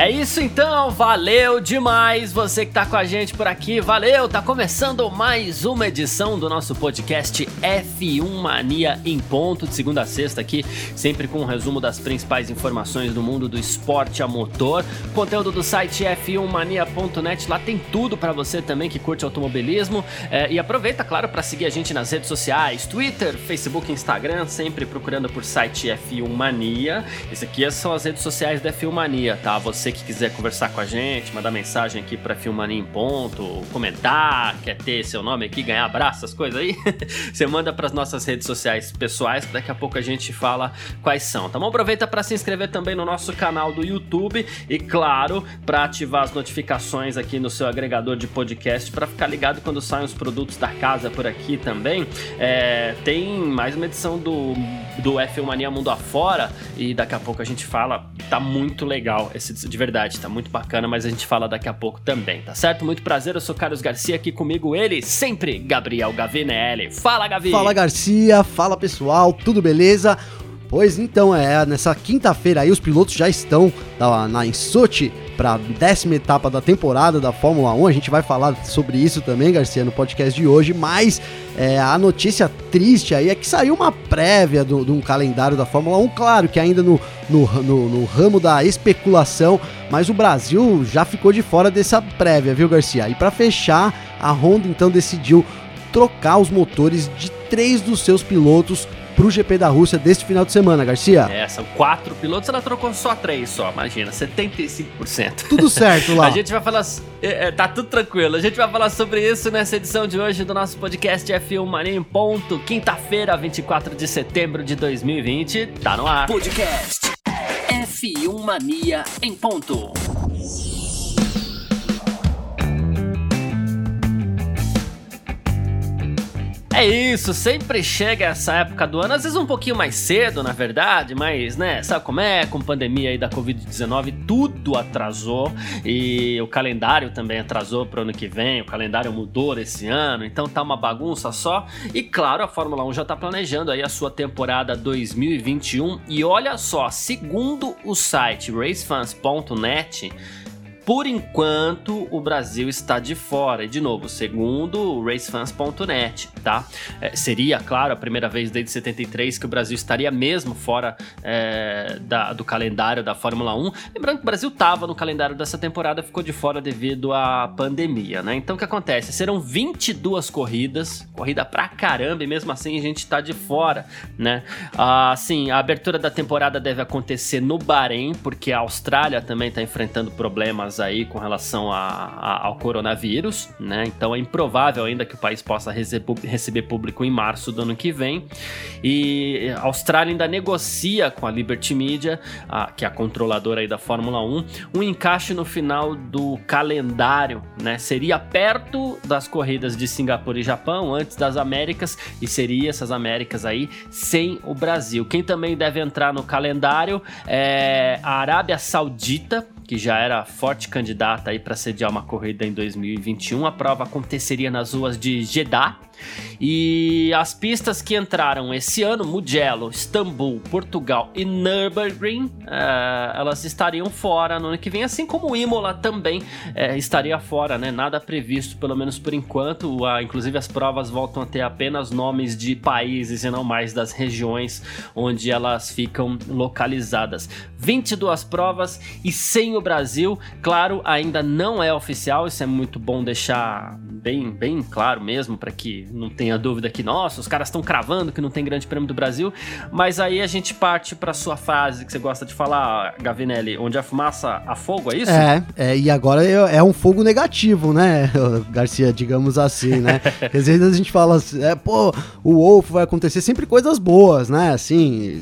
É isso então, valeu demais você que tá com a gente por aqui, valeu, tá começando mais uma edição do nosso podcast F1 Mania em ponto, de segunda a sexta aqui, sempre com um resumo das principais informações do mundo do esporte a motor, conteúdo do site f1mania.net, lá tem tudo para você também que curte automobilismo é, e aproveita, claro, para seguir a gente nas redes sociais, Twitter, Facebook, Instagram, sempre procurando por site F1 Mania, esse aqui são as redes sociais da F1 Mania, tá? Você você que quiser conversar com a gente, mandar mensagem aqui para Filmania em Ponto, comentar, quer ter seu nome aqui, ganhar abraço, essas coisas aí, você manda para as nossas redes sociais pessoais, que daqui a pouco a gente fala quais são. Tá bom? Aproveita para se inscrever também no nosso canal do YouTube e, claro, para ativar as notificações aqui no seu agregador de podcast para ficar ligado quando saem os produtos da casa por aqui também. É, tem mais uma edição do, do F1 Mania Mundo Afora e daqui a pouco a gente fala. Tá muito legal esse de verdade, tá muito bacana, mas a gente fala daqui a pouco também, tá certo? Muito prazer, eu sou Carlos Garcia, aqui comigo ele, sempre, Gabriel Gavinelli. Fala, Gavi! Fala, Garcia, fala pessoal, tudo beleza? Pois então, é, nessa quinta-feira aí os pilotos já estão na, na em para a décima etapa da temporada da Fórmula 1. A gente vai falar sobre isso também, Garcia, no podcast de hoje, mas é, a notícia triste aí é que saiu uma prévia de um calendário da Fórmula 1, claro que ainda no, no, no, no ramo da especulação, mas o Brasil já ficou de fora dessa prévia, viu, Garcia? E para fechar, a Honda então decidiu trocar os motores de três dos seus pilotos pro GP da Rússia deste final de semana, Garcia. É, são quatro pilotos, ela trocou só três só, imagina, 75%. Tudo certo lá. a gente vai falar, é, é, tá tudo tranquilo, a gente vai falar sobre isso nessa edição de hoje do nosso podcast F1 Mania em ponto, quinta-feira, 24 de setembro de 2020, tá no ar. Podcast F1 Mania em ponto. É isso, sempre chega essa época do ano, às vezes um pouquinho mais cedo, na verdade, mas, né, sabe como é? Com pandemia aí da Covid-19, tudo atrasou e o calendário também atrasou para o ano que vem, o calendário mudou esse ano, então tá uma bagunça só. E claro, a Fórmula 1 já tá planejando aí a sua temporada 2021 e olha só, segundo o site racefans.net, por enquanto, o Brasil está de fora. E, de novo, segundo o racefans.net, tá? É, seria, claro, a primeira vez desde 73 que o Brasil estaria mesmo fora é, da, do calendário da Fórmula 1. Lembrando que o Brasil estava no calendário dessa temporada, ficou de fora devido à pandemia, né? Então, o que acontece? Serão 22 corridas, corrida pra caramba, e mesmo assim a gente está de fora, né? Ah, sim, a abertura da temporada deve acontecer no Bahrein, porque a Austrália também está enfrentando problemas aí com relação a, a, ao coronavírus, né? Então é improvável ainda que o país possa receber público em março do ano que vem. E a Austrália ainda negocia com a Liberty Media, a, que é a controladora aí da Fórmula 1, um encaixe no final do calendário, né? Seria perto das corridas de Singapura e Japão, antes das Américas, e seria essas Américas aí sem o Brasil. Quem também deve entrar no calendário é a Arábia Saudita, que já era forte candidata para sediar uma corrida em 2021. A prova aconteceria nas ruas de Jeddah, e as pistas que entraram esse ano, Mugello, Istambul, Portugal e Nürburgring, uh, elas estariam fora no ano que vem, assim como Imola também uh, estaria fora, né? Nada previsto, pelo menos por enquanto. Uh, inclusive as provas voltam a ter apenas nomes de países e não mais das regiões onde elas ficam localizadas. 22 provas e sem o Brasil, claro, ainda não é oficial, isso é muito bom deixar bem, bem claro mesmo para que não tenha dúvida que, nossa, os caras estão cravando que não tem Grande Prêmio do Brasil. Mas aí a gente parte para sua frase que você gosta de falar, Gavinelli, onde a fumaça a fogo, é isso? É, é e agora é, é um fogo negativo, né, Garcia, digamos assim, né? Às vezes a gente fala, assim, é, pô, o Wolf vai acontecer sempre coisas boas, né? Assim,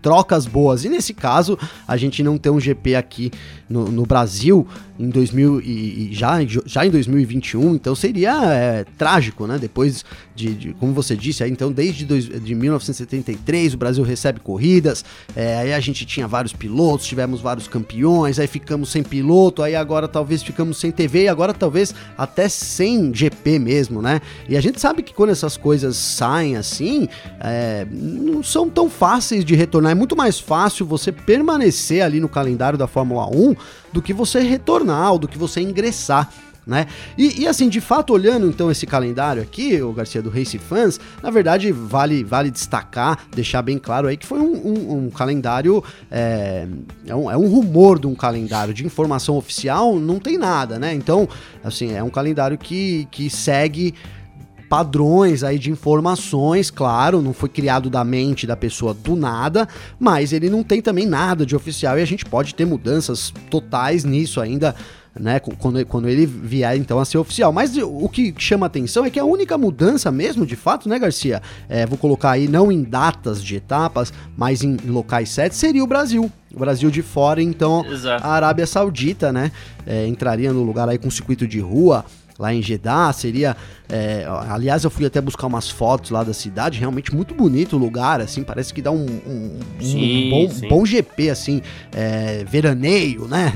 trocas boas. E nesse caso, a gente não tem um GP aqui no, no Brasil em 2000 e, e, já, já em 2021, então seria é, trágico, né? Depois de, de como você disse, aí, então desde dois, de 1973 o Brasil recebe corridas, é, aí a gente tinha vários pilotos, tivemos vários campeões, aí ficamos sem piloto, aí agora talvez ficamos sem TV e agora talvez até sem GP mesmo, né? E a gente sabe que quando essas coisas saem assim, é, não são tão fáceis de retornar, é muito mais fácil você permanecer ali no calendário da Fórmula 1 do que você retornar ou do que você ingressar né? E, e, assim, de fato, olhando então esse calendário aqui, o Garcia do Race Fans, na verdade vale, vale destacar, deixar bem claro aí que foi um, um, um calendário, é, é, um, é um rumor de um calendário de informação oficial, não tem nada, né? Então, assim, é um calendário que, que segue padrões aí de informações, claro, não foi criado da mente da pessoa do nada, mas ele não tem também nada de oficial e a gente pode ter mudanças totais nisso ainda né, quando, quando ele vier então a ser oficial. Mas o que chama atenção é que a única mudança mesmo, de fato, né, Garcia? É, vou colocar aí não em datas de etapas, mas em, locais certos, seria o Brasil. O Brasil de fora, então Exato. a Arábia Saudita, né, é, entraria no lugar aí com circuito de rua lá em Jeddah, seria, é, aliás eu fui até buscar umas fotos lá da cidade, realmente muito bonito o lugar, assim, parece que dá um, um, sim, um bom, bom GP, assim, é, veraneio, né,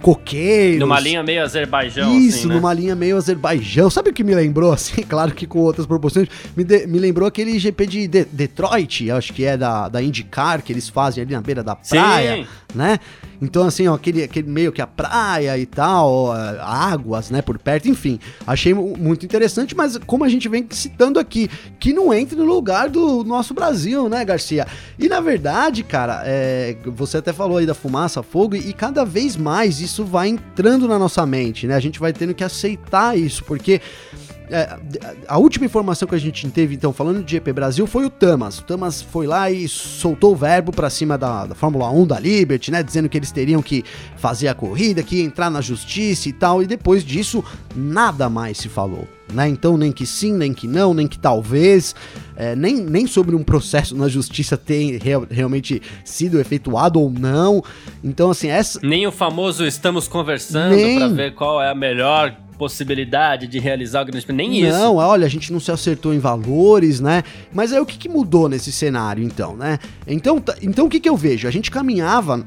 coqueiros. Numa linha meio Azerbaijão, Isso, assim, né? numa linha meio Azerbaijão. Sabe o que me lembrou, assim? Claro que com outras proporções. Me, de, me lembrou aquele GP de, de, Detroit, acho que é da, da IndyCar, que eles fazem ali na beira da praia, Sim. né? Então, assim, ó, aquele, aquele meio que a praia e tal, águas, né, por perto, enfim. Achei muito interessante, mas como a gente vem citando aqui, que não entre no lugar do nosso Brasil, né, Garcia? E na verdade, cara, é, você até falou aí da fumaça, fogo, e, e cada vez mais isso vai entrando na nossa mente, né? A gente vai tendo que aceitar isso, porque é, a última informação que a gente teve, então, falando de GP Brasil, foi o Tamas. O Tamas foi lá e soltou o verbo para cima da, da, Fórmula 1, da Liberty, né? Dizendo que eles teriam que fazer a corrida, que entrar na justiça e tal. E depois disso, nada mais se falou. Né? Então, nem que sim, nem que não, nem que talvez, é, nem, nem sobre um processo na justiça ter real, realmente sido efetuado ou não. Então, assim, essa. Nem o famoso estamos conversando nem... para ver qual é a melhor possibilidade de realizar o Grande Prêmio, nem não, isso. Não, olha, a gente não se acertou em valores, né? Mas aí o que, que mudou nesse cenário, então, né? Então, então o que, que eu vejo? A gente caminhava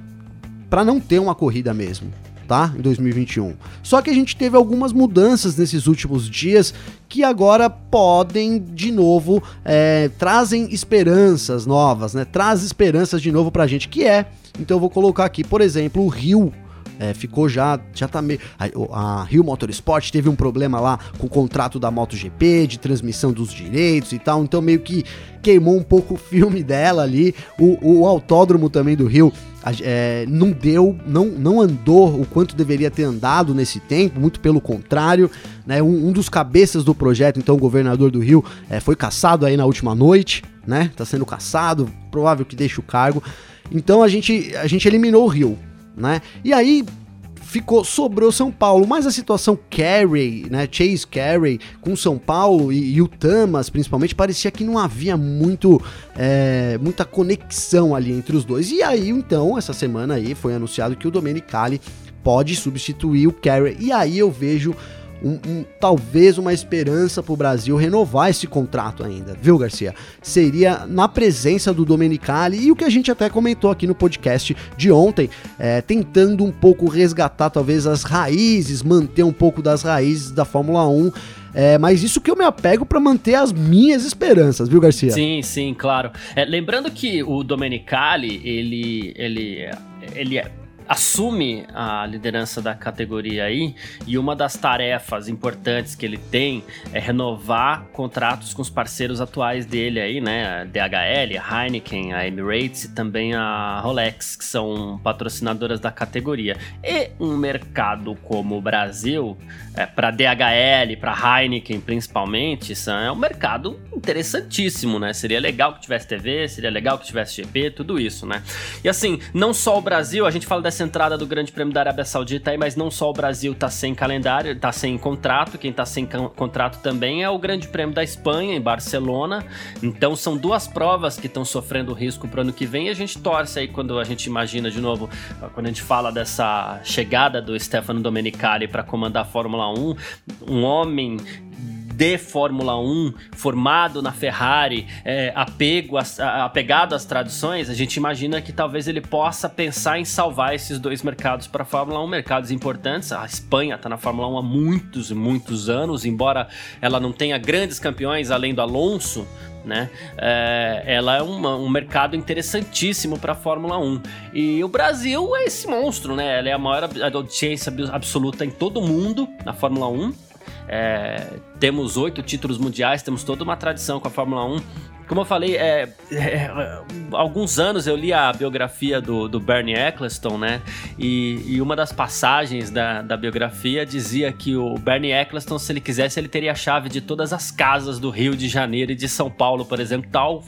para não ter uma corrida mesmo. Tá? Em 2021. Só que a gente teve algumas mudanças nesses últimos dias que agora podem de novo é, trazem esperanças novas, né? Traz esperanças de novo pra gente que é. Então eu vou colocar aqui, por exemplo, o Rio é, ficou já, já tá meio. A, a Rio Motorsport teve um problema lá com o contrato da MotoGP, de transmissão dos direitos e tal, então meio que queimou um pouco o filme dela ali. O, o autódromo também do Rio é, não deu, não, não andou o quanto deveria ter andado nesse tempo, muito pelo contrário. Né, um, um dos cabeças do projeto, então o governador do Rio, é, foi caçado aí na última noite, né? Tá sendo caçado, provável que deixe o cargo. Então a gente, a gente eliminou o Rio né? E aí ficou sobrou São Paulo, mas a situação Carey, né, Chase Carey com São Paulo e, e o Tamas principalmente parecia que não havia muito é, muita conexão ali entre os dois. E aí então essa semana aí foi anunciado que o Domenicali pode substituir o Carey e aí eu vejo um, um, talvez uma esperança para o Brasil renovar esse contrato ainda, viu, Garcia? Seria na presença do Domenicali e o que a gente até comentou aqui no podcast de ontem, é, tentando um pouco resgatar talvez as raízes, manter um pouco das raízes da Fórmula 1. É, mas isso que eu me apego para manter as minhas esperanças, viu, Garcia? Sim, sim, claro. É, lembrando que o Domenicali, ele, ele, ele é assume a liderança da categoria aí e uma das tarefas importantes que ele tem é renovar contratos com os parceiros atuais dele aí, né? A DHL, a Heineken, a Emirates e também a Rolex, que são patrocinadoras da categoria. E um mercado como o Brasil, é, para DHL, para Heineken principalmente, é um mercado interessantíssimo, né? Seria legal que tivesse TV, seria legal que tivesse GP, tudo isso, né? E assim, não só o Brasil, a gente fala dessa entrada do Grande Prêmio da Arábia Saudita aí, mas não só o Brasil tá sem calendário, tá sem contrato, quem tá sem contrato também é o Grande Prêmio da Espanha, em Barcelona. Então são duas provas que estão sofrendo risco pro ano que vem e a gente torce aí quando a gente imagina de novo, quando a gente fala dessa chegada do Stefano Domenicali para comandar a Fórmula 1, um homem de Fórmula 1, formado na Ferrari, é, apego a, apegado às tradições, a gente imagina que talvez ele possa pensar em salvar esses dois mercados para a Fórmula 1, mercados importantes. A Espanha está na Fórmula 1 há muitos e muitos anos, embora ela não tenha grandes campeões além do Alonso, né? É, ela é uma, um mercado interessantíssimo para a Fórmula 1. E o Brasil é esse monstro, né? Ela é a maior audiência absoluta em todo o mundo na Fórmula 1. É, temos oito títulos mundiais, temos toda uma tradição com a Fórmula 1. Como eu falei, é, é, alguns anos eu li a biografia do, do Bernie Eccleston, né? E, e, uma das passagens da, da biografia dizia que o Bernie Eccleston, se ele quisesse, ele teria a chave de todas as casas do Rio de Janeiro e de São Paulo, por exemplo, tal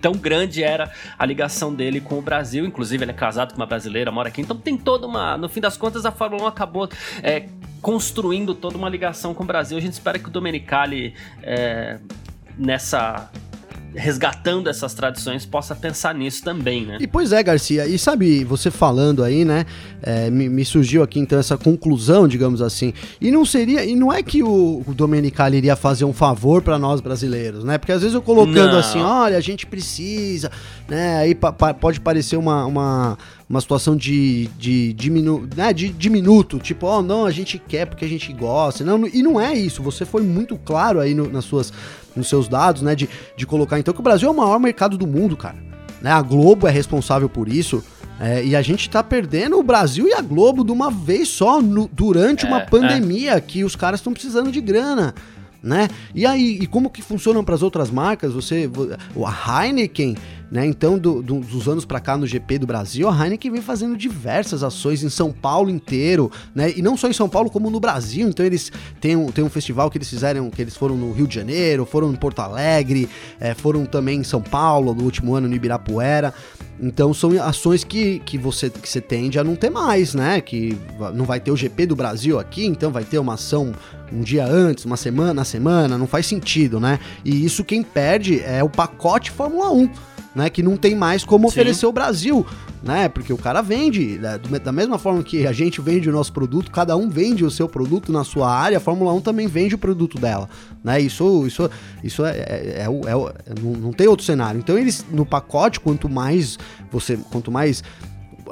tão grande era a ligação dele com o Brasil. Inclusive, ele é casado com uma brasileira, mora aqui. Então tem toda uma. No fim das contas, a Fórmula 1 acabou é, construindo toda uma ligação com o Brasil. A gente espera que o Domenicali. É, nessa resgatando essas tradições, possa pensar nisso também, né? E pois é, Garcia, e sabe, você falando aí, né, é, me, me, surgiu aqui então essa conclusão, digamos assim, e não seria, e não é que o, o Domenicali iria fazer um favor para nós brasileiros, né, porque às vezes eu colocando não. assim, olha, a gente precisa, né, aí pa, pa, pode parecer uma, uma uma situação de, de, diminu, né, de diminuto, tipo, oh, não, a gente quer porque a gente gosta. Não, e não é isso. Você foi muito claro aí no, nas suas, nos seus dados, né, de, de colocar então que o Brasil é o maior mercado do mundo, cara. Né, a Globo é responsável por isso. É, e a gente tá perdendo o Brasil e a Globo de uma vez só no, durante é, uma pandemia é. que os caras estão precisando de grana. Né? E aí, e como que funcionam para as outras marcas? Você, a Heineken, né? Então, do, do, dos anos para cá no GP do Brasil, a Heineken vem fazendo diversas ações em São Paulo inteiro, né? E não só em São Paulo, como no Brasil. Então, eles têm um, têm um festival que eles fizeram, que eles foram no Rio de Janeiro, foram em Porto Alegre, é, foram também em São Paulo no último ano, no Ibirapuera. Então são ações que, que, você, que você tende a não ter mais, né? Que não vai ter o GP do Brasil aqui, então vai ter uma ação um dia antes, uma semana na semana, não faz sentido, né? E isso quem perde é o pacote Fórmula 1 né? Que não tem mais como Sim. oferecer o Brasil, né? Porque o cara vende, né, da mesma forma que a gente vende o nosso produto, cada um vende o seu produto na sua área, a Fórmula 1 também vende o produto dela, né? Isso, isso, isso é, é, é, é não, não tem outro cenário. Então eles no pacote, quanto mais você, quanto mais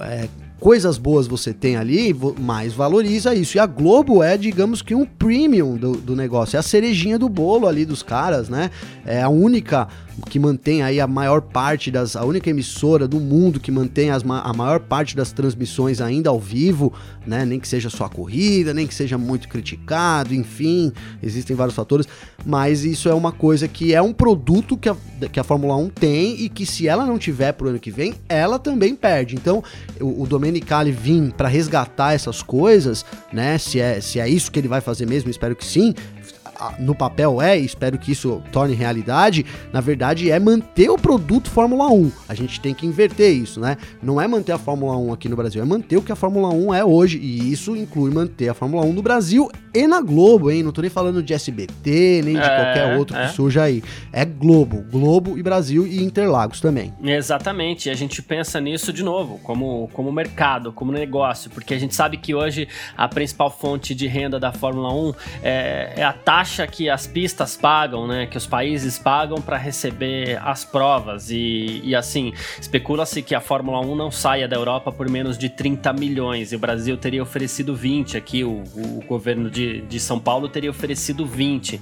é, coisas boas você tem ali, mais valoriza isso. E a Globo é, digamos que, um premium do, do negócio. É a cerejinha do bolo ali dos caras, né? É a única que mantém aí a maior parte das. a única emissora do mundo que mantém as, a maior parte das transmissões ainda ao vivo, né? Nem que seja só a corrida, nem que seja muito criticado, enfim, existem vários fatores, mas isso é uma coisa que é um produto que a, que a Fórmula 1 tem e que se ela não tiver pro ano que vem, ela também perde. Então, o, o Domenicali vir para resgatar essas coisas, né? Se é, se é isso que ele vai fazer mesmo, espero que sim, no papel é, e espero que isso torne realidade, na verdade é manter o produto Fórmula 1. A gente tem que inverter isso, né? Não é manter a Fórmula 1 aqui no Brasil, é manter o que a Fórmula 1 é hoje. E isso inclui manter a Fórmula 1 no Brasil e na Globo, hein? Não tô nem falando de SBT, nem de é, qualquer outro é. que surja aí. É Globo, Globo e Brasil e Interlagos também. Exatamente. E a gente pensa nisso de novo, como, como mercado, como negócio, porque a gente sabe que hoje a principal fonte de renda da Fórmula 1 é, é a taxa que as pistas pagam, né? Que os países pagam para receber as provas. E, e assim, especula-se que a Fórmula 1 não saia da Europa por menos de 30 milhões. E o Brasil teria oferecido 20 aqui, o, o governo de de, São Paulo teria oferecido 20.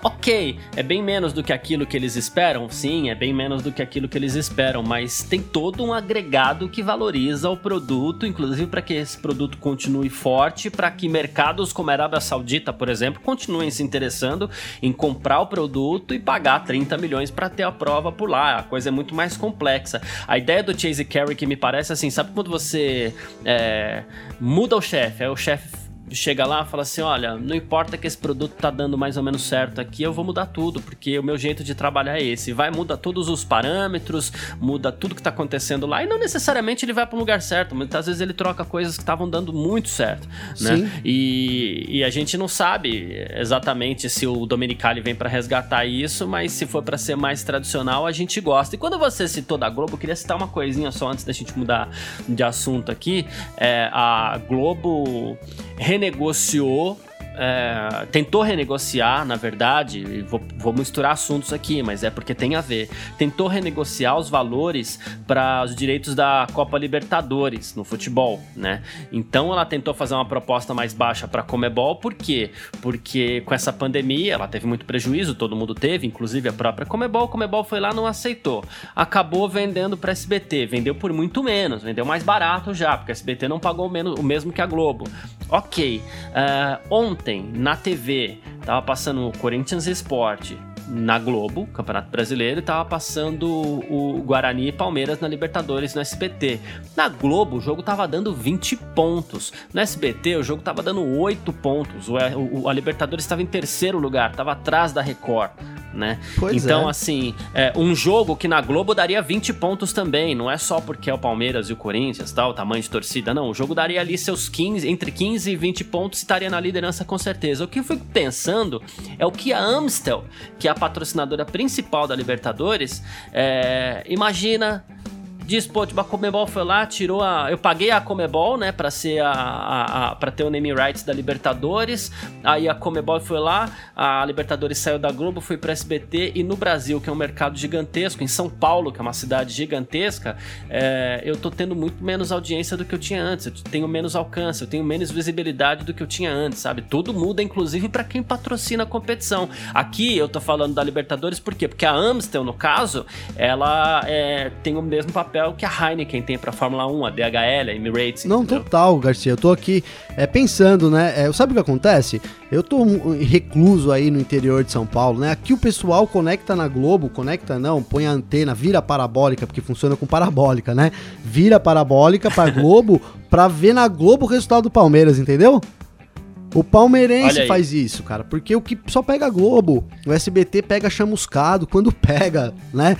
Ok, é bem menos do que aquilo que eles esperam? Sim, é bem menos do que aquilo que eles esperam, mas tem todo um agregado que valoriza o produto, inclusive para que esse produto continue forte, para que mercados como a Arábia Saudita, por exemplo, continuem se interessando em comprar o produto e pagar 30 milhões para ter a prova por lá. A coisa é muito mais complexa. A ideia do Chase Carey que me parece assim, sabe quando você é, muda o chefe, é o chefe chega lá e fala assim: olha, não importa que esse produto tá dando mais ou menos certo aqui, eu vou mudar tudo, porque o meu jeito de trabalhar é esse. Vai, muda todos os parâmetros, muda tudo que tá acontecendo lá, e não necessariamente ele vai para um lugar certo, muitas vezes ele troca coisas que estavam dando muito certo, né? Sim. E, e a gente não sabe exatamente se o Domenicali vem para resgatar isso, mas se for para ser mais tradicional, a gente gosta. E quando você citou da Globo, eu queria citar uma coisinha só antes da gente mudar de assunto aqui. É, a Globo renegociou é, tentou renegociar, na verdade, vou, vou, misturar assuntos aqui, mas é porque tem a ver. Tentou renegociar os valores para os direitos da Copa Libertadores no futebol, né? Então ela tentou fazer uma proposta mais baixa para a Comebol, por quê? Porque com essa pandemia ela teve muito prejuízo, todo mundo teve, inclusive a própria Comebol. A Comebol foi lá, não aceitou. Acabou vendendo para SBT, vendeu por muito menos, vendeu mais barato já, porque a SBT não pagou o mesmo que a Globo. Ok. Uh, ontem, na TV, tava passando o Corinthians Esporte na Globo, Campeonato Brasileiro, e tava passando o Guarani e Palmeiras na Libertadores no SBT. Na Globo, o jogo tava dando 20 pontos. No SBT, o jogo tava dando 8 pontos. O, o, a Libertadores estava em terceiro lugar, tava atrás da Record né? Então, é. assim, é, um jogo que na Globo daria 20 pontos também, não é só porque é o Palmeiras e o Corinthians, tal, tamanho de torcida, não. O jogo daria ali seus 15, entre 15 e 20 pontos e estaria na liderança com certeza. O que eu fico pensando é o que a Amstel, que é a patrocinadora principal da Libertadores, é, imagina diz, pô, tipo, a Comebol foi lá, tirou a. Eu paguei a Comebol, né, pra ser a. a, a pra ter o name rights da Libertadores. Aí a Comebol foi lá, a Libertadores saiu da Globo, foi pra SBT. E no Brasil, que é um mercado gigantesco, em São Paulo, que é uma cidade gigantesca, é, eu tô tendo muito menos audiência do que eu tinha antes. Eu tenho menos alcance, eu tenho menos visibilidade do que eu tinha antes, sabe? Tudo muda, inclusive, para quem patrocina a competição. Aqui eu tô falando da Libertadores, por quê? Porque a Amstel, no caso, ela é, tem o mesmo papel papel que a Heineken tem para Fórmula 1, a DHL, a Emirates. Não, entendeu? total, Garcia. Eu tô aqui é, pensando, né? É, sabe o que acontece? Eu tô recluso aí no interior de São Paulo, né? Aqui o pessoal conecta na Globo, conecta não, põe a antena, vira parabólica, porque funciona com parabólica, né? Vira parabólica pra Globo pra ver na Globo o resultado do Palmeiras, entendeu? O palmeirense faz isso, cara, porque o que só pega Globo, o SBT pega chamuscado quando pega, né?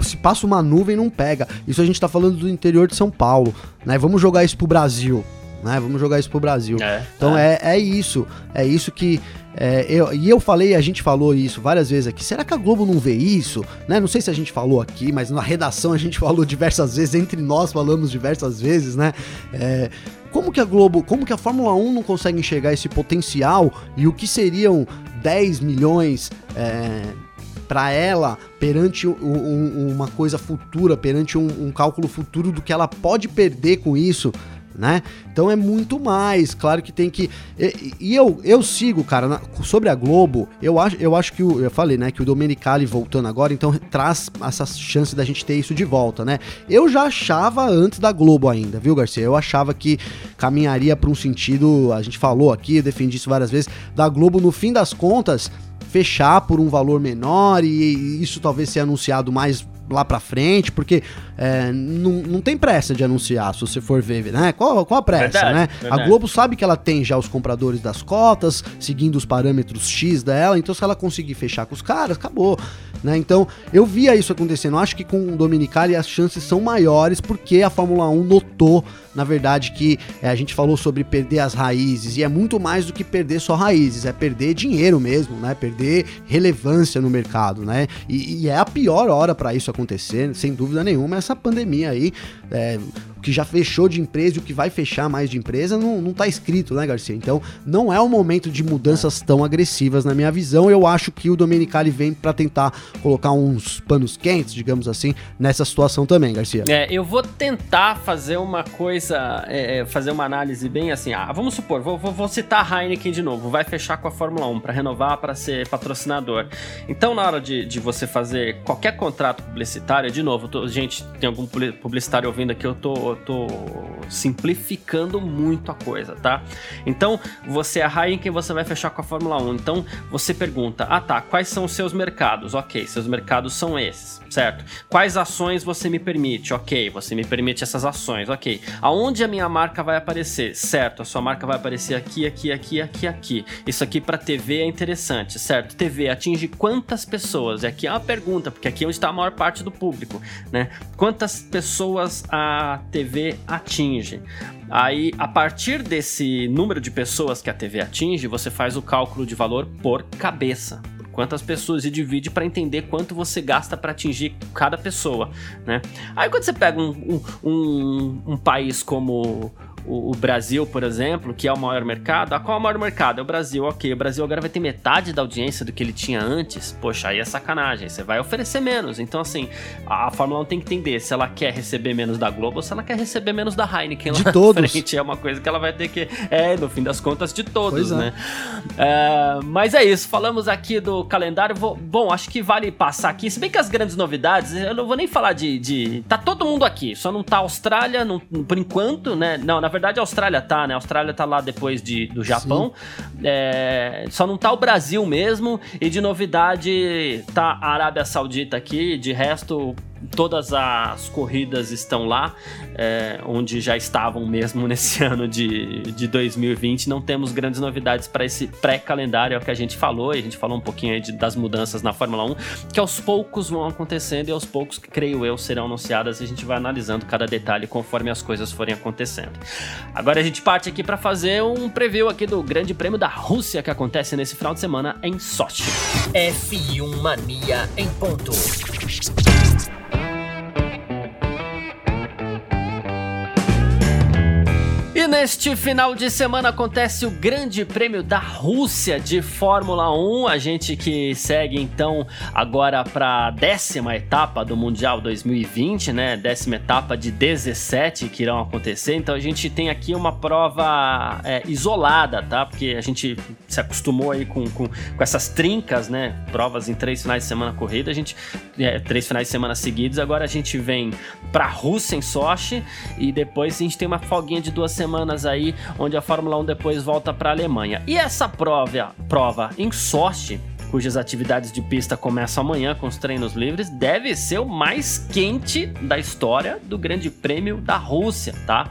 Se passa uma nuvem não pega. Isso a gente tá falando do interior de São Paulo, né? Vamos jogar isso pro Brasil, né? Vamos jogar isso pro Brasil. É, então é. é. É, isso, é isso que é, eu, e eu falei, a gente falou isso várias vezes aqui. Será que a Globo não vê isso? Né? Não sei se a gente falou aqui, mas na redação a gente falou diversas vezes, entre nós falamos diversas vezes, né? É, como que a Globo, como que a Fórmula 1 não consegue enxergar esse potencial e o que seriam 10 milhões é, para ela perante um, um, uma coisa futura, perante um, um cálculo futuro do que ela pode perder com isso? Né? Então é muito mais, claro que tem que. E, e eu, eu sigo, cara, na, sobre a Globo, eu acho, eu acho que o, eu falei, né, que o Domenicali voltando agora, então traz essa chance da gente ter isso de volta, né? Eu já achava antes da Globo ainda, viu, Garcia? Eu achava que caminharia para um sentido, a gente falou aqui, eu defendi isso várias vezes, da Globo no fim das contas fechar por um valor menor e isso talvez ser anunciado mais lá pra frente, porque é, não, não tem pressa de anunciar, se você for ver, né? Qual, qual a pressa, verdade, né? Verdade. A Globo sabe que ela tem já os compradores das cotas, seguindo os parâmetros X dela, então se ela conseguir fechar com os caras, acabou. Né? Então, eu via isso acontecendo. Acho que com o Dominicali as chances são maiores porque a Fórmula 1 notou, na verdade, que é, a gente falou sobre perder as raízes e é muito mais do que perder só raízes, é perder dinheiro mesmo, né? Perder relevância no mercado, né? E, e é a pior hora para isso acontecer, sem dúvida nenhuma, essa pandemia aí. É, que já fechou de empresa e o que vai fechar mais de empresa não, não tá escrito, né, Garcia? Então, não é o momento de mudanças tão agressivas na minha visão. Eu acho que o Domenicali vem para tentar colocar uns panos quentes, digamos assim, nessa situação também, Garcia. É, eu vou tentar fazer uma coisa, é, é fazer uma análise bem assim. Ah, vamos supor, vou, vou, vou citar a Heineken de novo, vai fechar com a Fórmula 1 para renovar, para ser patrocinador. Então, na hora de, de você fazer qualquer contrato publicitário, de novo, tô, gente, tem algum publicitário ouvindo aqui, eu tô tô, simplificando muito a coisa, tá? Então, você é a Heineken, você vai fechar com a Fórmula 1. Então, você pergunta: ah tá, quais são os seus mercados? Ok, seus mercados são esses, certo? Quais ações você me permite? Ok, você me permite essas ações, ok. Aonde a minha marca vai aparecer? Certo, a sua marca vai aparecer aqui, aqui, aqui, aqui, aqui. Isso aqui para TV é interessante, certo? TV atinge quantas pessoas? E aqui é uma pergunta, porque aqui é onde está a maior parte do público, né? Quantas pessoas a TV TV atinge. Aí, a partir desse número de pessoas que a TV atinge, você faz o cálculo de valor por cabeça. quantas pessoas e divide para entender quanto você gasta para atingir cada pessoa, né? Aí quando você pega um, um, um, um país como o, o, Brasil, por exemplo, que é o maior mercado. Ah, qual é o maior mercado? É o Brasil, ok. O Brasil agora vai ter metade da audiência do que ele tinha antes. Poxa, aí é sacanagem. Você vai oferecer menos. Então, assim, a, a Fórmula 1 tem que entender se ela quer receber menos da Globo ou se ela quer receber menos da Heineken de lá todos. frente. É uma coisa que ela vai ter que. É, no fim das contas, de todos, é. né? É, mas é isso. Falamos aqui do calendário. Vou, bom, acho que vale passar aqui. Se bem que as grandes novidades, eu não vou nem falar de. de tá todo mundo aqui. Só não tá a Austrália, não, por enquanto, né? Não, na verdade a Austrália tá, né? A Austrália tá lá depois de, do Japão. É, só não tá o Brasil mesmo. E de novidade tá a Arábia Saudita aqui. De resto, todas as corridas estão lá, é, onde já estavam mesmo nesse ano de, de 2020. Não temos grandes novidades para esse pré-calendário, é o que a gente falou, e a gente falou um pouquinho de, das mudanças na Fórmula 1, que aos poucos vão acontecendo e aos poucos, creio eu, serão anunciadas e a gente vai analisando cada detalhe conforme as coisas forem acontecendo. Agora a gente parte aqui para fazer um preview aqui do Grande Prêmio da Rússia que acontece nesse final de semana em Sochi. F1 Mania em ponto. Neste final de semana acontece o Grande Prêmio da Rússia de Fórmula 1. A gente que segue então agora para a décima etapa do Mundial 2020, né? Décima etapa de 17 que irão acontecer. Então a gente tem aqui uma prova é, isolada, tá? Porque a gente se acostumou aí com, com, com, essas trincas, né? Provas em três finais de semana corrida. A gente é, três finais de semana seguidos. Agora a gente vem para a Rússia em Sochi e depois a gente tem uma folguinha de duas semanas aí, onde a Fórmula 1 depois volta para a Alemanha. E essa prova, prova em Sochi cujas atividades de pista começam amanhã com os treinos livres, deve ser o mais quente da história do Grande Prêmio da Rússia, tá?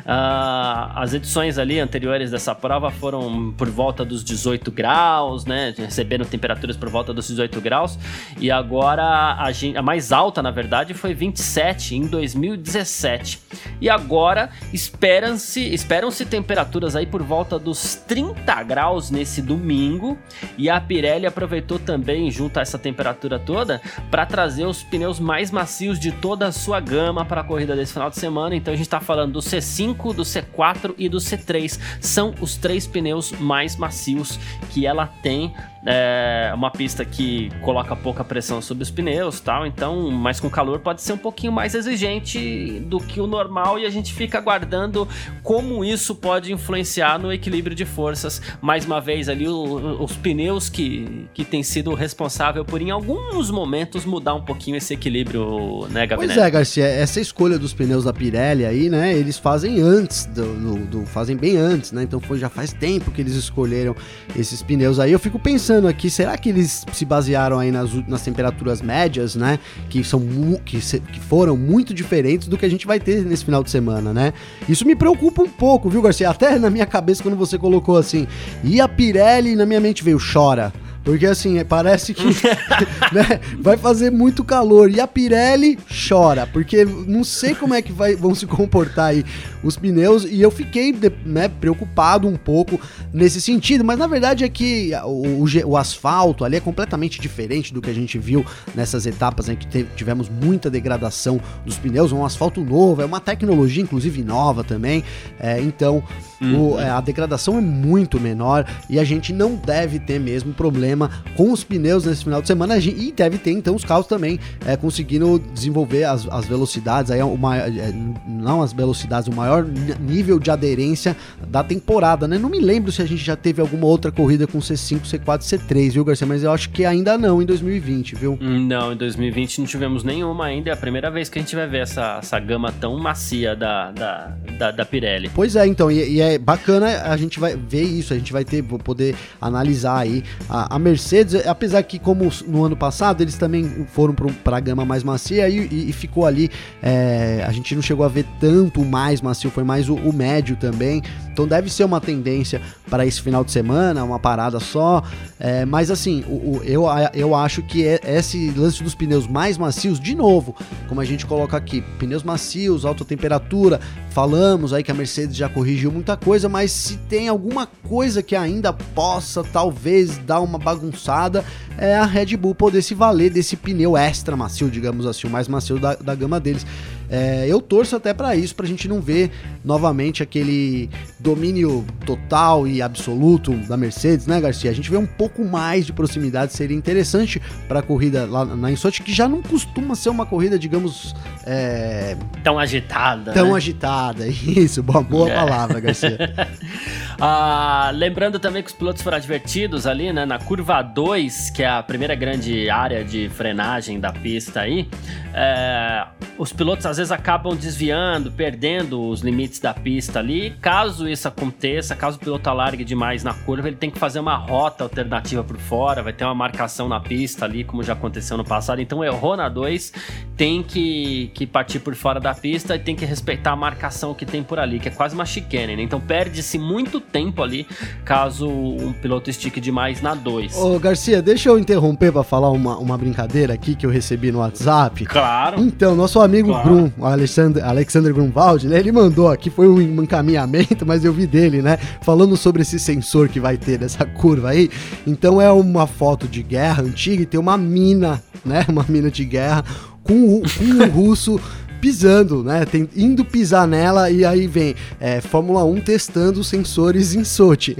Uh, as edições ali anteriores dessa prova foram por volta dos 18 graus, né? Recebendo temperaturas por volta dos 18 graus, e agora a, a mais alta, na verdade, foi 27 em 2017. E agora esperam-se esperam-se temperaturas aí por volta dos 30 graus nesse domingo, e a Pirelli aproveitou também, junto a essa temperatura toda, para trazer os pneus mais macios de toda a sua gama para a corrida desse final de semana. Então a gente está falando do C5, do C4 e do C3. São os três pneus mais macios que ela tem é uma pista que coloca pouca pressão sobre os pneus tal, então, mas com calor pode ser um pouquinho mais exigente do que o normal e a gente fica aguardando como isso pode influenciar no equilíbrio de forças. Mais uma vez ali o, os pneus que, que tem sido responsável por em alguns momentos mudar um pouquinho esse equilíbrio, né, Gabriel? Pois é, Garcia, essa escolha dos pneus da Pirelli aí, né, eles fazem antes do, do, do fazem bem antes, né? Então foi já faz tempo que eles escolheram esses pneus aí. Eu fico pensando aqui, será que eles se basearam aí nas, nas temperaturas médias, né? Que, são que, que foram muito diferentes do que a gente vai ter nesse final de semana, né? Isso me preocupa um pouco, viu, Garcia? Até na minha cabeça, quando você colocou assim, e a Pirelli, na minha mente veio, chora. Porque assim, parece que né, vai fazer muito calor. E a Pirelli chora, porque não sei como é que vai, vão se comportar aí os pneus. E eu fiquei né, preocupado um pouco nesse sentido. Mas na verdade é que o, o, o, asfalto ali é completamente diferente do que a gente viu nessas etapas em que tivemos muita degradação dos pneus. Um asfalto novo, é uma tecnologia inclusive nova também. É, então uhum. o, é, a degradação é muito menor e a gente não deve ter mesmo problema problema com os pneus nesse final de semana e deve ter então os carros também é, conseguindo desenvolver as, as velocidades, aí uma, é, não as velocidades, o maior nível de aderência da temporada, né? Não me lembro se a gente já teve alguma outra corrida com C5, C4, C3, viu, Garcia? Mas eu acho que ainda não em 2020, viu? Não, em 2020 não tivemos nenhuma ainda. É a primeira vez que a gente vai ver essa, essa gama tão macia da, da, da, da Pirelli. Pois é, então, e, e, é bacana a gente vai ver isso, a gente vai ter, poder analisar aí a, a Mercedes, apesar que como no ano passado eles também foram para a gama mais macia e, e, e ficou ali, é, a gente não chegou a ver tanto mais macio, foi mais o, o médio também. Então deve ser uma tendência para esse final de semana, uma parada só. É, mas assim, o, o, eu, eu acho que é, esse lance dos pneus mais macios, de novo, como a gente coloca aqui, pneus macios, alta temperatura, falamos aí que a Mercedes já corrigiu muita coisa, mas se tem alguma coisa que ainda possa talvez dar uma bagunçada, é a Red Bull poder se valer desse pneu extra macio, digamos assim, o mais macio da, da gama deles. é, eu torço até para isso, pra gente não ver novamente aquele domínio total e absoluto da Mercedes, né, Garcia? A gente vê um pouco mais de proximidade, seria interessante para a corrida lá na Insote, que já não costuma ser uma corrida, digamos. É... Tão agitada. Tão né? agitada, isso, boa, boa é. palavra, Garcia. ah, lembrando também que os pilotos foram advertidos ali, né, na curva 2, que é a primeira grande área de frenagem da pista aí. É, os pilotos às vezes acabam desviando, perdendo os limites da pista ali. Caso isso aconteça, caso o piloto alargue demais na curva, ele tem que fazer uma rota alternativa por fora, vai ter uma marcação na pista ali, como já aconteceu no passado. Então errou na 2, tem que, que partir por fora da pista e tem que respeitar a marcação que tem por ali, que é quase uma chicane, né? Então perde-se muito tempo ali caso um piloto estique demais na 2. Ô Garcia, deixa eu interromper para falar uma, uma brincadeira aqui que eu recebi no WhatsApp. Claro. Então, nosso amigo claro. Grum, o Alexander, Alexander Grunwald, né, ele mandou aqui, foi um encaminhamento, mas eu vi dele, né, falando sobre esse sensor que vai ter nessa curva aí. Então é uma foto de guerra antiga e tem uma mina, né, uma mina de guerra com, com um russo pisando, né? Tem, indo pisar nela e aí vem é, Fórmula 1 testando sensores em Sochi.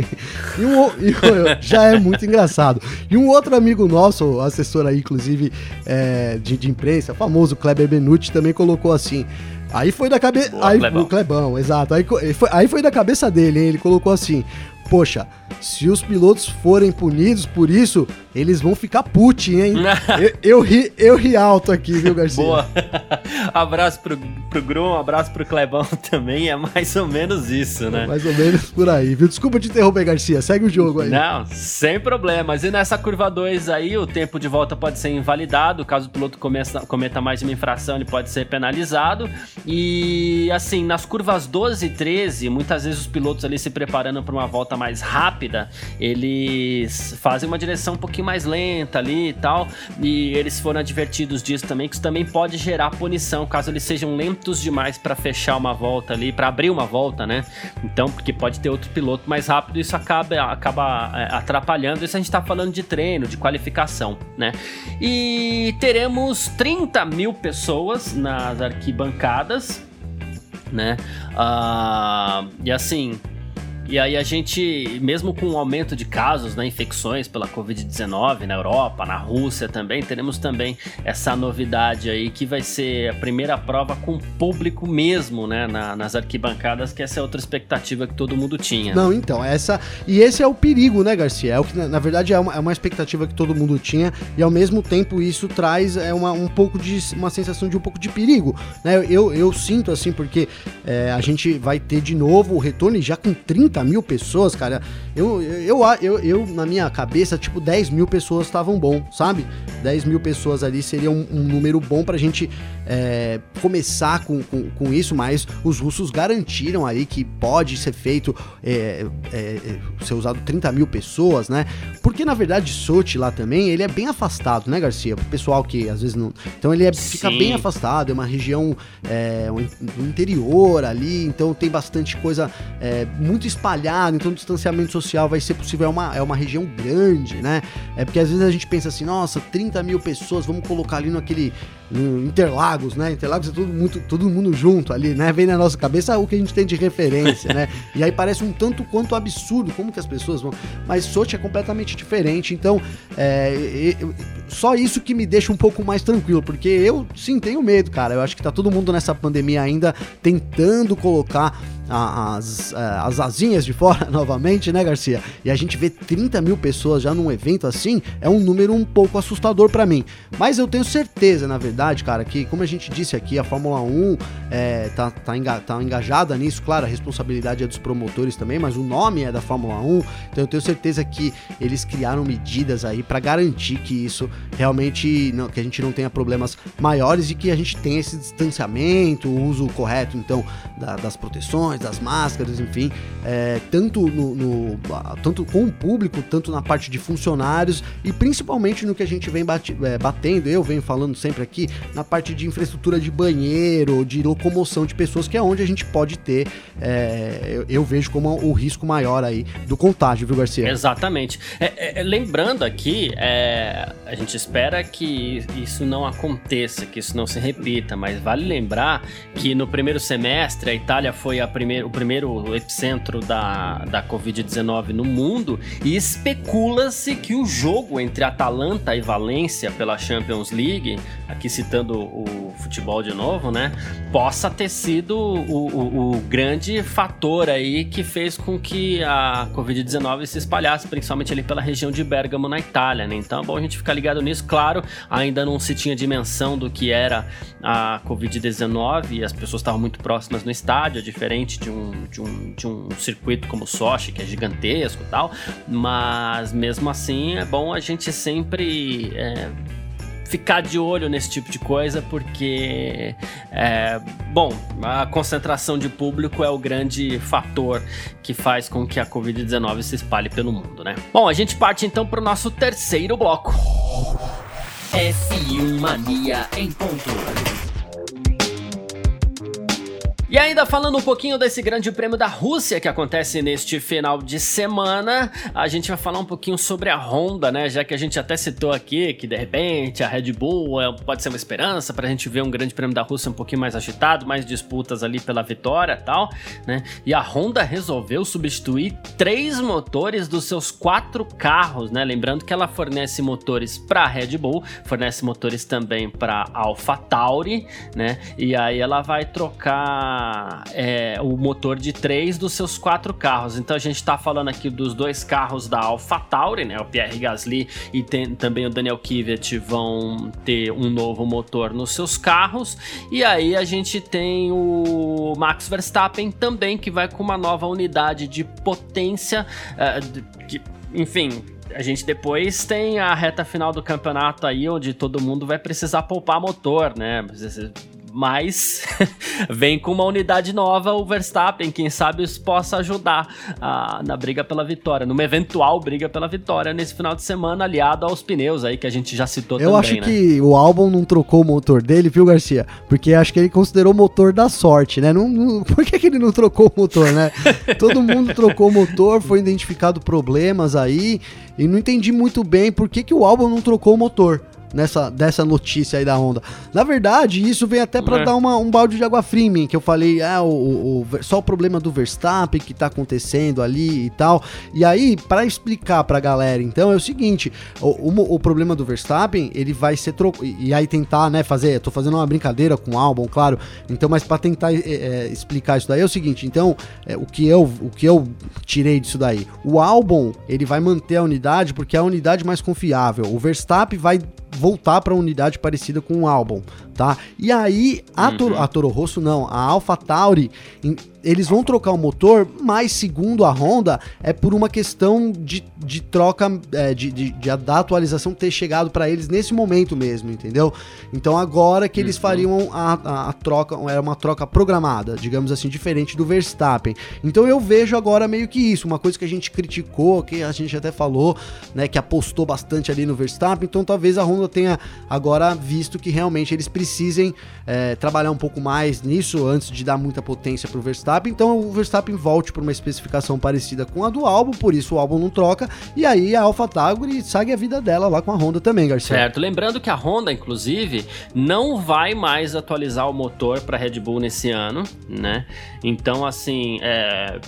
E um, e, já é muito engraçado. E um outro amigo nosso, assessor aí, inclusive, é, de, de imprensa, famoso Kleber Benucci, também colocou assim. Aí foi da cabeça. O Clebão, exato. Aí foi, aí foi da cabeça dele, hein? Ele colocou assim: Poxa, se os pilotos forem punidos por isso, eles vão ficar put, hein? eu, eu, ri, eu ri alto aqui, viu, Garcia? Boa. Abraço pro, pro Grum, abraço pro Clebão também. É mais ou menos isso, né? É mais ou menos por aí, viu? Desculpa te interromper, Garcia. Segue o jogo aí. Não, sem problemas. E nessa curva 2 aí, o tempo de volta pode ser invalidado. Caso o piloto cometa, cometa mais de uma infração, ele pode ser penalizado. E assim, nas curvas 12 e 13, muitas vezes os pilotos ali se preparando para uma volta mais rápida, eles fazem uma direção um pouquinho mais lenta ali e tal. E eles foram advertidos disso também, que isso também pode gerar punição caso eles sejam lentos demais para fechar uma volta ali, para abrir uma volta, né? Então, porque pode ter outro piloto mais rápido, isso acaba, acaba é, atrapalhando. Isso a gente tá falando de treino, de qualificação, né? E teremos 30 mil pessoas nas arquibancadas, né? Uh, e assim, e aí a gente, mesmo com o aumento de casos, né, infecções pela Covid-19 na Europa, na Rússia também, teremos também essa novidade aí que vai ser a primeira prova com público mesmo, né, na, nas arquibancadas, que essa é outra expectativa que todo mundo tinha. Não, então, essa. E esse é o perigo, né, Garcia? É o que, na verdade, é uma, é uma expectativa que todo mundo tinha, e ao mesmo tempo isso traz é, uma, um pouco de. uma sensação de um pouco de perigo. Né? Eu, eu sinto assim, porque é, a gente vai ter de novo o retorno e já com 30 30 mil pessoas, cara, eu, eu, eu, eu, na minha cabeça, tipo, 10 mil pessoas estavam bom, sabe? 10 mil pessoas ali seria um, um número bom pra gente é, começar com, com, com, isso, mas os russos garantiram aí que pode ser feito, é, é, é ser usado 30 mil pessoas, né? Porque na verdade Sochi lá também, ele é bem afastado, né, Garcia? Pro pessoal que às vezes não. Então ele é, fica bem afastado, é uma região é, um, interior ali, então tem bastante coisa muito espalhada, então o distanciamento social vai ser possível, é uma, é uma região grande, né? É porque às vezes a gente pensa assim, nossa, 30 mil pessoas, vamos colocar ali naquele no Interlagos, né? Interlagos é tudo, muito, todo mundo junto ali, né? Vem na nossa cabeça o que a gente tem de referência, né? E aí parece um tanto quanto absurdo como que as pessoas vão. Mas Sochi é completamente diferente, então é, só isso que me deixa um pouco mais tranquilo, porque eu sim tenho medo, cara. Eu acho que tá todo mundo nessa pandemia ainda tentando colocar as, é, as asinhas de fora novamente, né, Garcia? E a gente vê 30 mil pessoas já num evento assim, é um número um pouco assustador para mim. Mas eu tenho certeza, na verdade cara, que como a gente disse aqui, a Fórmula 1 é, tá, tá, enga, tá engajada nisso, claro, a responsabilidade é dos promotores também, mas o nome é da Fórmula 1, então eu tenho certeza que eles criaram medidas aí para garantir que isso realmente, não, que a gente não tenha problemas maiores e que a gente tenha esse distanciamento, o uso correto, então, da, das proteções, das máscaras, enfim, é, tanto, no, no, tanto com o público, tanto na parte de funcionários e principalmente no que a gente vem bate, é, batendo, eu venho falando sempre aqui, na parte de infraestrutura de banheiro, de locomoção de pessoas, que é onde a gente pode ter, é, eu, eu, vejo como o risco maior aí do contágio, viu, Garcia? Exatamente. É, é, lembrando aqui, é, a gente espera que isso não aconteça, que isso não se repita, mas vale lembrar que no primeiro semestre a Itália foi a primeir, o primeiro epicentro da, da Covid-19 no mundo e especula-se que o jogo entre Atalanta e Valência pela Champions League, aqui citando o futebol de novo, né, possa ter sido o, o, o grande fator aí que fez com que a Covid-19 se espalhasse, principalmente ali pela região de Bergamo na Itália, né? Então é bom a gente ficar ligado nisso. Claro, ainda não se tinha dimensão do que era a Covid-19 e as pessoas estavam muito próximas no estádio, diferente de um, de um, de um circuito como o Sochi, que é gigantesco e tal, mas mesmo assim é bom a gente sempre. É, ficar de olho nesse tipo de coisa, porque, é, bom, a concentração de público é o grande fator que faz com que a Covid-19 se espalhe pelo mundo, né? Bom, a gente parte então para o nosso terceiro bloco. F1 Mania em ponto. E ainda falando um pouquinho desse grande prêmio da Rússia que acontece neste final de semana, a gente vai falar um pouquinho sobre a Honda, né? Já que a gente até citou aqui que de repente a Red Bull é, pode ser uma esperança para a gente ver um grande prêmio da Rússia um pouquinho mais agitado, mais disputas ali pela vitória e tal, né? E a Honda resolveu substituir três motores dos seus quatro carros, né? Lembrando que ela fornece motores para a Red Bull, fornece motores também para AlphaTauri, né? E aí ela vai trocar é, o motor de três dos seus quatro carros. Então a gente está falando aqui dos dois carros da AlphaTauri, né? O Pierre Gasly e tem, também o Daniel Kvyat vão ter um novo motor nos seus carros. E aí a gente tem o Max Verstappen também que vai com uma nova unidade de potência, uh, que, enfim, a gente depois tem a reta final do campeonato aí, onde todo mundo vai precisar poupar motor, né? Mas vem com uma unidade nova o Verstappen, quem sabe isso possa ajudar a, na briga pela vitória, numa eventual briga pela vitória nesse final de semana, aliado aos pneus aí que a gente já citou Eu também, acho né? que o álbum não trocou o motor dele, viu, Garcia? Porque acho que ele considerou o motor da sorte, né? Não, não, por que, que ele não trocou o motor, né? Todo mundo trocou o motor, foi identificado problemas aí, e não entendi muito bem por que, que o álbum não trocou o motor nessa dessa notícia aí da Honda. Na verdade, isso vem até para é. dar uma, um balde de água fria em mim, que eu falei, ah, o, o, só o problema do Verstappen que tá acontecendo ali e tal. E aí, para explicar pra galera, então, é o seguinte, o, o, o problema do Verstappen, ele vai ser trocado, e aí tentar, né, fazer, tô fazendo uma brincadeira com o álbum, claro, então, mas para tentar é, é, explicar isso daí é o seguinte, então, é, o, que eu, o que eu tirei disso daí, o álbum, ele vai manter a unidade porque é a unidade mais confiável, o Verstappen vai voltar para uma unidade parecida com o álbum, tá? E aí a, uhum. Toro, a Toro Rosso não, a Alpha Tauri eles vão trocar o motor, mas segundo a Honda, é por uma questão de, de troca, é, de, de, de, da atualização ter chegado para eles nesse momento mesmo, entendeu? Então agora que eles uhum. fariam a, a, a, troca, era uma troca programada, digamos assim, diferente do Verstappen. Então eu vejo agora meio que isso, uma coisa que a gente criticou, que a gente até falou, né, que apostou bastante ali no Verstappen, então talvez a Honda tenha agora visto que realmente eles precisem é, trabalhar um pouco mais nisso antes de dar muita potência pro Verstappen Verstappen, então o Verstappen volte para uma especificação parecida com a do álbum, por isso o álbum não troca, e aí a AlphaTauri segue a vida dela lá com a Honda também, Garcia. Certo, lembrando que a Honda, inclusive, não vai mais atualizar o motor para Red Bull nesse ano, né? Então, assim, é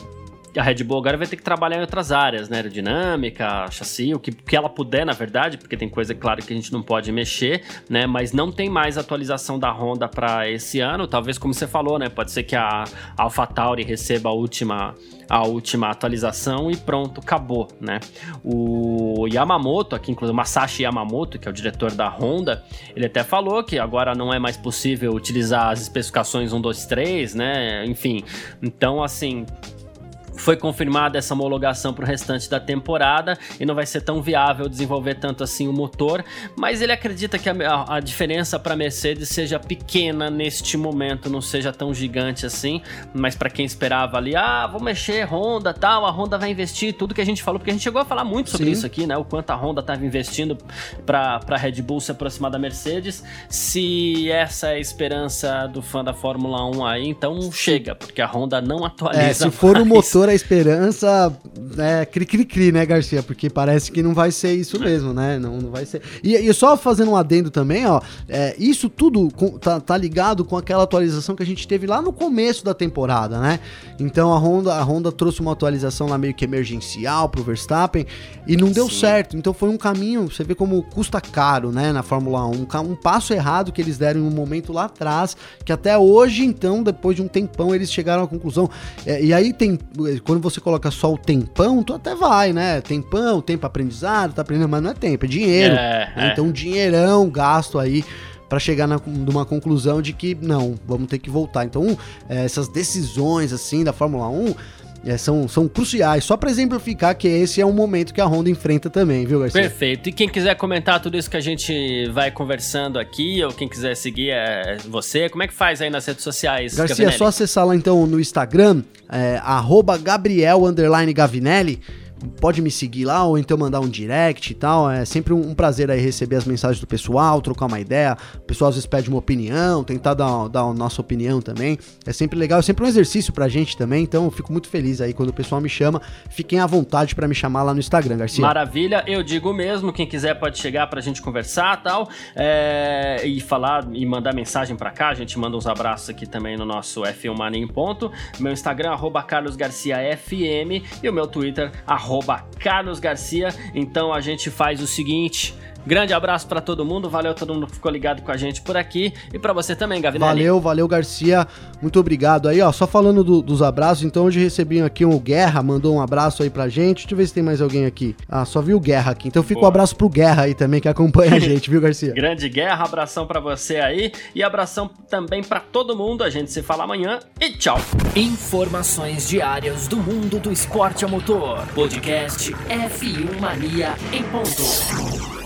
a Red Bull agora vai ter que trabalhar em outras áreas, né? Aerodinâmica, chassi, o que, que ela puder, na verdade, porque tem coisa, claro, que a gente não pode mexer, né? Mas não tem mais atualização da Honda para esse ano. Talvez, como você falou, né? Pode ser que a AlphaTauri receba a última, a última atualização e pronto, acabou, né? O Yamamoto, aqui inclusive o Masashi Yamamoto, que é o diretor da Honda, ele até falou que agora não é mais possível utilizar as especificações 1, 2, 3, né? Enfim, então assim foi confirmada essa homologação para o restante da temporada e não vai ser tão viável desenvolver tanto assim o motor, mas ele acredita que a, a diferença para a Mercedes seja pequena neste momento, não seja tão gigante assim, mas para quem esperava ali, ah, vou mexer Honda, tal, a Honda vai investir, tudo que a gente falou, porque a gente chegou a falar muito sobre Sim. isso aqui, né? O quanto a Honda estava investindo para a Red Bull se aproximar da Mercedes. Se essa é a esperança do fã da Fórmula 1 aí, então chega, porque a Honda não atualiza. É, se for mais. o motor a esperança, é cri-cri-cri, né, Garcia? Porque parece que não vai ser isso mesmo, né? Não, não vai ser. E, e só fazendo um adendo também, ó, é, isso tudo com, tá, tá ligado com aquela atualização que a gente teve lá no começo da temporada, né? Então a Honda, a Honda trouxe uma atualização lá meio que emergencial pro Verstappen e não deu Sim. certo. Então foi um caminho, você vê como custa caro, né, na Fórmula 1. Um, um passo errado que eles deram em um momento lá atrás, que até hoje, então, depois de um tempão, eles chegaram à conclusão. É, e aí tem, quando você coloca só o tempão, tu até vai, né? Tempão, tempo aprendizado, tá aprendendo, mas não é tempo, é dinheiro. É, é. Então, dinheirão gasto aí para chegar na, numa conclusão de que não, vamos ter que voltar. Então, é, essas decisões assim da Fórmula 1 é, são, são cruciais, só para exemplificar que esse é um momento que a Honda enfrenta também, viu, Garcia? Perfeito. E quem quiser comentar tudo isso que a gente vai conversando aqui, ou quem quiser seguir é você, como é que faz aí nas redes sociais? Garcia, é só acessar lá então no Instagram, é, Gabriel Gavinelli pode me seguir lá ou então mandar um direct e tal. É sempre um, prazer aí receber as mensagens do pessoal, trocar uma ideia. O pessoal às vezes pede uma opinião, tentar dar, dar a nossa opinião também. É sempre legal, é sempre um exercício pra gente também. Então eu fico muito feliz aí quando o pessoal me chama. Fiquem à vontade para me chamar lá no Instagram, Garcia. Maravilha, eu digo mesmo. Quem quiser pode chegar pra gente conversar tal. É, e falar e mandar mensagem pra cá. A gente manda uns abraços aqui também no nosso F1 Mania em ponto. Meu Instagram, arroba carlosgarciafm e o meu Twitter, arroba arroba Carlos Garcia. Então a gente faz o seguinte. Grande abraço para todo mundo, valeu todo mundo que ficou ligado com a gente por aqui e para você também, Gavinelli. Valeu, valeu Garcia, muito obrigado aí, ó, só falando do, dos abraços, então hoje recebi aqui um Guerra, mandou um abraço aí pra gente, deixa eu ver se tem mais alguém aqui. Ah, só vi o Guerra aqui, então fica Boa. um abraço pro Guerra aí também que acompanha a gente, viu Garcia? Grande Guerra, abração para você aí e abração também para todo mundo, a gente se fala amanhã e tchau. Informações diárias do mundo do esporte a motor, podcast F1 Mania em ponto.